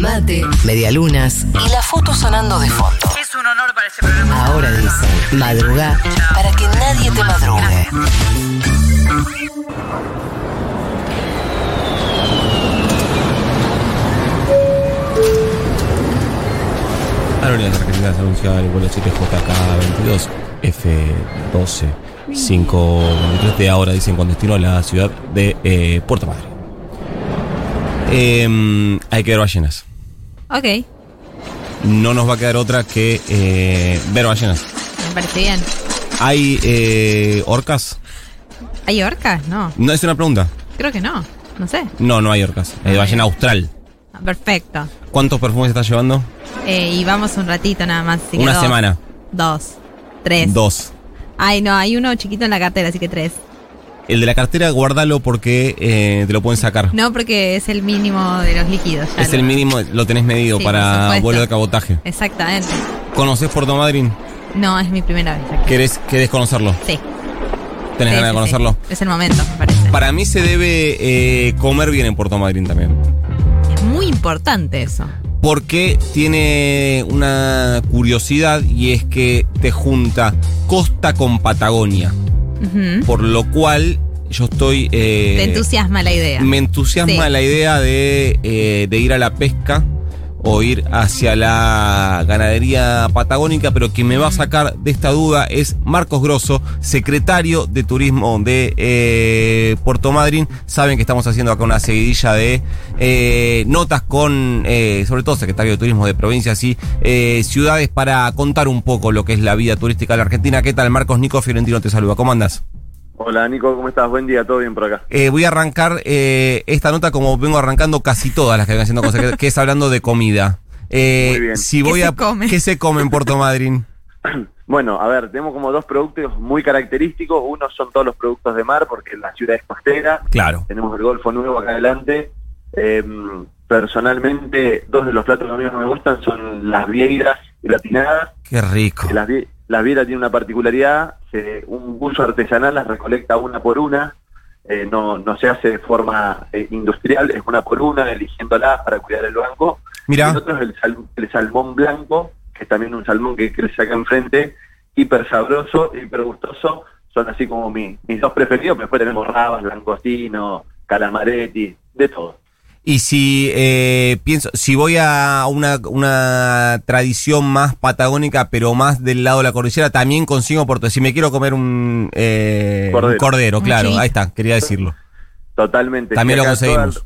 mate, medialunas y la foto sonando de fondo. Es un honor para este programa. Ahora dicen, madruga para que nadie te madrugue. Aerolíneas Argentinas anunciaba el vuelo 7JK22 F12 523 de ahora, dicen, con destino a la ciudad de eh, Puerto Madre. Em, hay que ver ballenas. Ok, No nos va a quedar otra que eh, ver ballenas. me parece bien. ¿Hay eh, orcas? ¿Hay orcas? No, No, es una pregunta. creo que no. No sé. No, no hay orcas. Hay ballena austral. Ah, Perfecto. ¿Cuántos perfumes estás llevando? Eh, y vamos un ratito nada más. así que Una dos. semana. Dos. Tres. Dos. Ay, no, hay uno chiquito en la cartera, así que tres. El de la cartera, guárdalo porque eh, te lo pueden sacar. No, porque es el mínimo de los líquidos. ya es lo- el mínimo, lo tenés medido Sí, para vuelo de cabotaje. Exactamente. ¿Conoces Puerto Madryn? No, es mi primera vez aquí. ¿Querés, querés conocerlo? Sí. ¿Tenés Sí, ganas de conocerlo? sí. Es el momento, me parece. Para mí se debe eh, comer bien en Puerto Madryn también. Es muy importante eso. Porque tiene una curiosidad y es que te junta costa con Patagonia. Por lo cual yo estoy... eh, Te entusiasma la idea. Me entusiasma Sí. la idea de, eh, de ir a la pesca o ir hacia la ganadería patagónica, pero quien me va a sacar de esta duda es Marcos Grosso, secretario de Turismo de eh, Puerto Madryn. Saben que estamos haciendo acá una seguidilla de eh, notas con, eh, sobre todo secretario de Turismo de provincias y eh, ciudades para contar un poco lo que es la vida turística de la Argentina. ¿Qué tal? Marcos Nico Fiorentino te saluda. ¿Cómo andas? Hola Nico, ¿cómo estás? Buen día, todo bien por acá. Eh, voy a arrancar eh, esta nota como vengo arrancando casi todas las que vengo haciendo cosas, que, que es hablando de comida. Eh, Muy bien. Si ¿Qué voy se a, come? ¿Qué se come en Puerto Madryn? Bueno, a ver, tenemos como dos productos muy característicos. Uno son todos los productos de mar, porque la ciudad es costera. Claro. Tenemos el Golfo Nuevo acá adelante. Eh, personalmente, dos de los platos que a mí no me gustan son las vieiras gratinadas. Qué rico. Que Las, vie- las vieiras tienen una particularidad, se- un buzo artesanal las recolecta una por una. Eh, no, no se hace de forma eh, industrial, es una por una, eligiéndolas para cuidar el banco. Mira, El otro es el, sal- el salmón blanco, que es también un salmón que crece acá enfrente, hiper sabroso, hiper gustoso. Son así como mi- mis dos preferidos, pero después tenemos rabas, langostino, calamaretti, de todo. Y si eh, pienso, si voy a una, una tradición más patagónica, pero más del lado de la cordillera, también consigo Puerto. Si me quiero comer un eh, un cordero, claro, ahí está, quería decirlo. Totalmente. También Sí, lo conseguimos.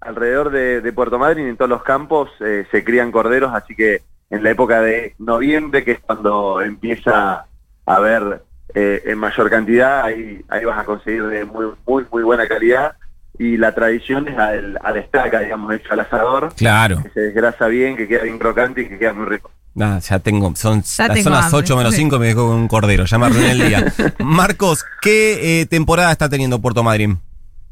al- alrededor de, de Puerto Madryn, en todos los campos, eh, se crían corderos, así que en la época de noviembre, que es cuando empieza a haber eh, en mayor cantidad, ahí, ahí vas a conseguir de muy, muy, muy buena calidad. Y la tradición es al, a la estaca, digamos, hecho al asador, Claro. que se desgrasa bien, que queda bien crocante y que queda muy rico. Ah, ya tengo, son, Ya son tengo las hambre. 8 menos 5 me dejo con un cordero, ya me arruiné el día. Marcos, ¿qué eh, temporada está teniendo Puerto Madryn?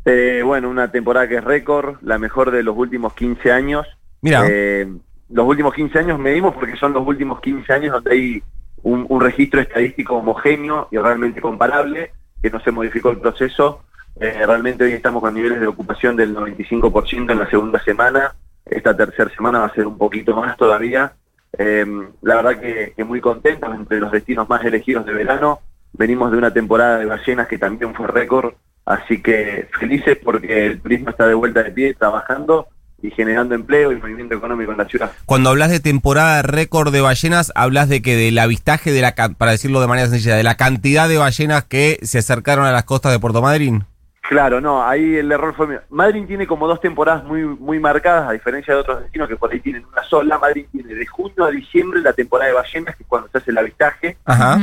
Eh, bueno, una temporada que es récord, la mejor de los últimos 15 años. Mira, Eh, los últimos 15 años medimos porque son los últimos 15 años donde hay un, un registro estadístico homogéneo y realmente comparable, que no se modificó el proceso. Eh, realmente hoy estamos con niveles de ocupación del 95% en la segunda semana. Esta tercera semana va a ser un poquito más todavía. Eh, la verdad que, muy contentos entre los destinos más elegidos de verano. Venimos de una temporada de ballenas que también fue récord, así que felices porque el turismo está de vuelta de pie, trabajando y generando empleo y movimiento económico en la ciudad. cuando hablas de temporada récord de ballenas, hablas de que del avistaje, de la para decirlo de manera sencilla, de la cantidad de ballenas que se acercaron a las costas de Puerto Madryn. Claro, no, ahí el error fue mío. Madrid tiene como dos temporadas muy muy marcadas, a diferencia de otros destinos que por ahí tienen una sola. Madrid tiene de junio a diciembre la temporada de ballenas, que es cuando se hace el avistaje. Ajá.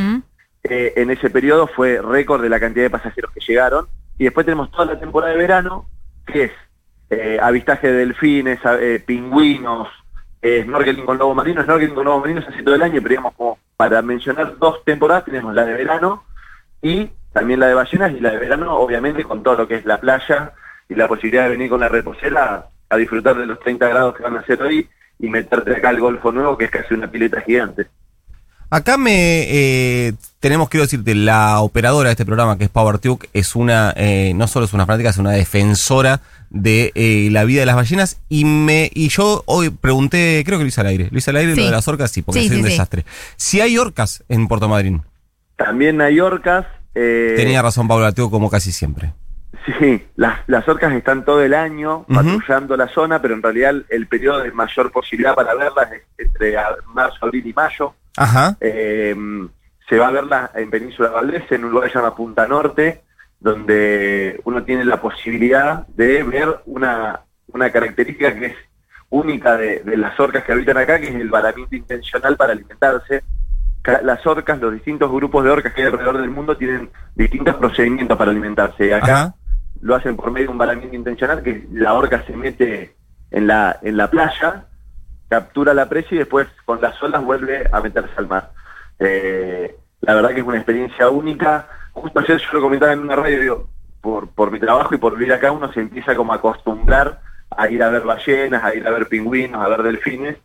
Eh, en ese periodo fue récord de la cantidad de pasajeros que llegaron. Y después tenemos toda la temporada de verano, que es eh, avistaje de delfines, eh, pingüinos, eh, snorkeling con lobo marino. Snorkeling con lobo marino se hace todo el año, pero digamos como para mencionar dos temporadas tenemos la de verano y también la de ballenas y la de verano, obviamente, con todo lo que es la playa y la posibilidad de venir con la reposera a disfrutar de los 30 grados que van a hacer hoy y meterte acá al Golfo Nuevo, que es casi una pileta gigante. Acá me eh, tenemos, quiero decirte, la operadora de este programa, que es PowerTube, es una, eh, no solo es una fanática, es una defensora de eh, la vida de las ballenas. Y me y yo hoy pregunté, creo que lo hice al aire. Lo hice al aire Sí. lo de las orcas, sí, porque Sí, es sí, un sí. desastre. Si hay orcas en Puerto Madryn, También hay orcas. Eh, tenía razón Pablo Lateo, como casi siempre. Sí, las, las orcas están todo el año patrullando la zona, pero en realidad el, periodo de mayor posibilidad para verlas es entre marzo, abril y mayo. Ajá. Eh, se va a verla en Península Valdés, en un lugar que se llama Punta Norte, donde uno tiene la posibilidad de ver una, una característica que es única de, de las orcas que habitan acá, que es el varamiento intencional para alimentarse. Las orcas, los distintos grupos de orcas que hay alrededor del mundo tienen distintos procedimientos para alimentarse. Acá Ajá. lo hacen por medio de un varamiento intencional, que la orca se mete en la, en la playa, captura la presa y después con las olas vuelve a meterse al mar. Eh, la verdad que es una experiencia única. Justo ayer yo lo comentaba en una radio, digo, por, por mi trabajo y por vivir acá uno se empieza como a acostumbrar a ir a ver ballenas, a ir a ver pingüinos, a ver delfines,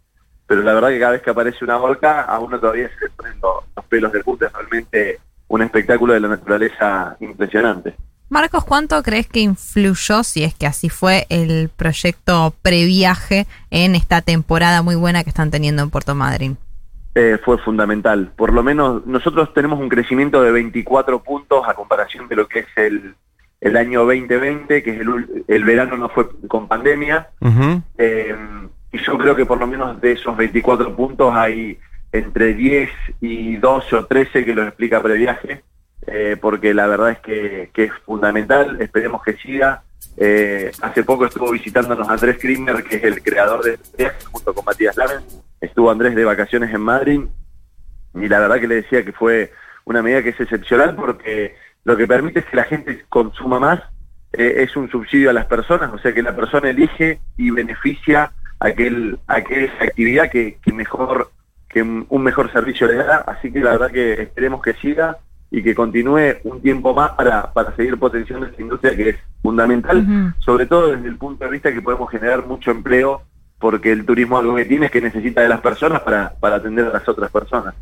pero la verdad que cada vez que aparece una orca a uno todavía se le ponen los, los pelos de punta, es realmente un espectáculo de la naturaleza impresionante. Marcos, ¿cuánto crees que influyó, si es que así fue, el proyecto previaje en esta temporada muy buena que están teniendo en Puerto Madryn? eh, fue fundamental. Por lo menos nosotros tenemos un crecimiento de 24 puntos a comparación de lo que es el, el año 2020, que es el, ul- el verano no fue con pandemia. Eh, yo creo que por lo menos de esos 24 puntos hay entre 10 y 12 o 13 que los explica previaje, eh, porque la verdad es que, es fundamental, esperemos que siga. Eh, hace poco estuvo visitándonos Andrés Krimmer, que es el creador de viaje, junto con Matías Lamen. Estuvo Andrés de vacaciones en Madrid y la verdad que le decía que fue una medida que es excepcional porque lo que permite es que la gente consuma más, eh, es un subsidio a las personas, o sea que la persona elige y beneficia aquel, aquella actividad que, que mejor que un mejor servicio le da, así que la verdad que esperemos que siga y que continúe un tiempo más para, para seguir potenciando esta industria que es fundamental, sobre todo desde el punto de vista que podemos generar mucho empleo, porque el turismo algo que tiene es que necesita de las personas para, para atender a las otras personas.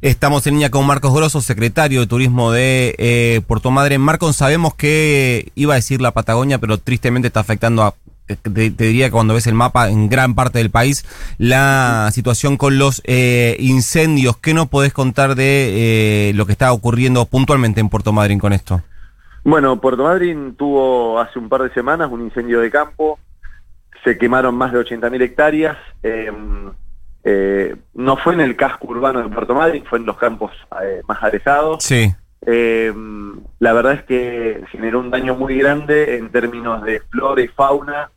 Estamos en línea con Marcos Grosso, secretario de Turismo de eh, Puerto Madryn. Marcos, sabemos que iba a decir la Patagonia, pero tristemente está afectando a, te, te diría que cuando ves el mapa en gran parte del país, la situación con los eh, incendios. ¿Qué nos podés contar de eh, lo que está ocurriendo puntualmente en Puerto Madryn con esto? Bueno, Puerto Madryn tuvo hace un par de semanas un incendio de campo, se quemaron más de 80.000 hectáreas, eh, eh, no fue en el casco urbano de Puerto Madryn, fue en los campos eh, más alejados. Sí. Eh, la verdad es que generó un daño muy grande en términos de flora y fauna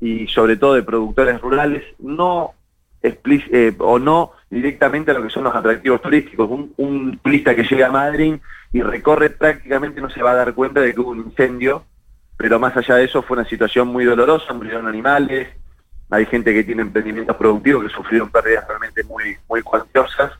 y sobre todo de productores rurales, no eh, o no directamente a lo que son los atractivos turísticos. Un, un turista que llega a Madrid y recorre prácticamente no se va a dar cuenta de que hubo un incendio, pero más allá de eso fue una situación muy dolorosa, murieron animales, hay gente que tiene emprendimientos productivos que sufrieron pérdidas realmente muy, muy cuantiosas,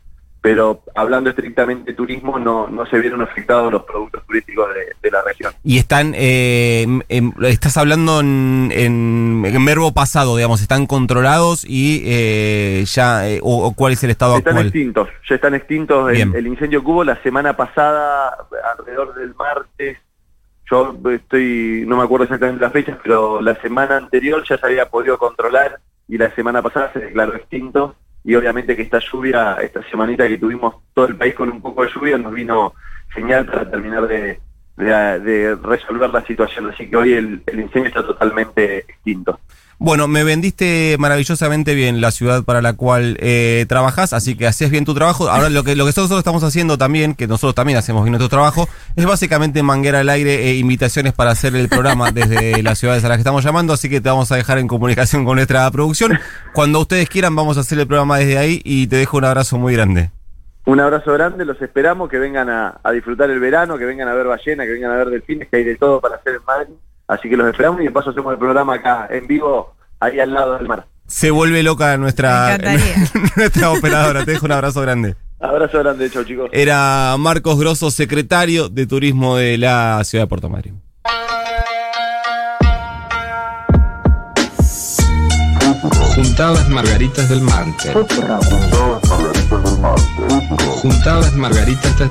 pero hablando estrictamente de turismo no, no se vieron afectados los productos turísticos de, de la región. Y están, eh, em- estás hablando en, en, en verbo pasado, digamos, están controlados y eh, ya, eh, o, o cuál es el estado Están actual. extintos, ya están extintos. El incendio que hubo la semana pasada, alrededor del martes, yo estoy, no me acuerdo exactamente las fechas, pero la semana anterior ya se había podido controlar y la semana pasada se declaró extinto. Y obviamente que esta lluvia, esta semanita que tuvimos todo el país con un poco de lluvia, nos vino genial para terminar de, de- de resolver la situación. Así que hoy el, el incendio está totalmente extinto. Bueno, me vendiste maravillosamente bien la ciudad para la cual eh, trabajas, así que haces bien tu trabajo. Ahora lo que lo que nosotros estamos haciendo también, que nosotros también hacemos bien nuestro trabajo, es básicamente manguera al aire e invitaciones para hacer el programa desde las ciudades a las que estamos llamando, así que te vamos a dejar en comunicación con nuestra producción. Cuando ustedes quieran vamos a hacer el programa desde ahí y te dejo un abrazo muy grande. Un abrazo grande, los esperamos, que vengan a, a disfrutar el verano, que vengan a ver ballena, que vengan a ver delfines, que hay de todo para hacer en Madrid. Así que los esperamos y de paso hacemos el programa acá en vivo, ahí al lado del mar. Se vuelve loca nuestra, nuestra operadora. Te dejo un abrazo grande. Abrazo grande, chau chicos. Era Marcos Grosso, secretario de Turismo de la ciudad de Puerto Madryn. Juntadas margaritas del martes. Juntadas margaritas. ta.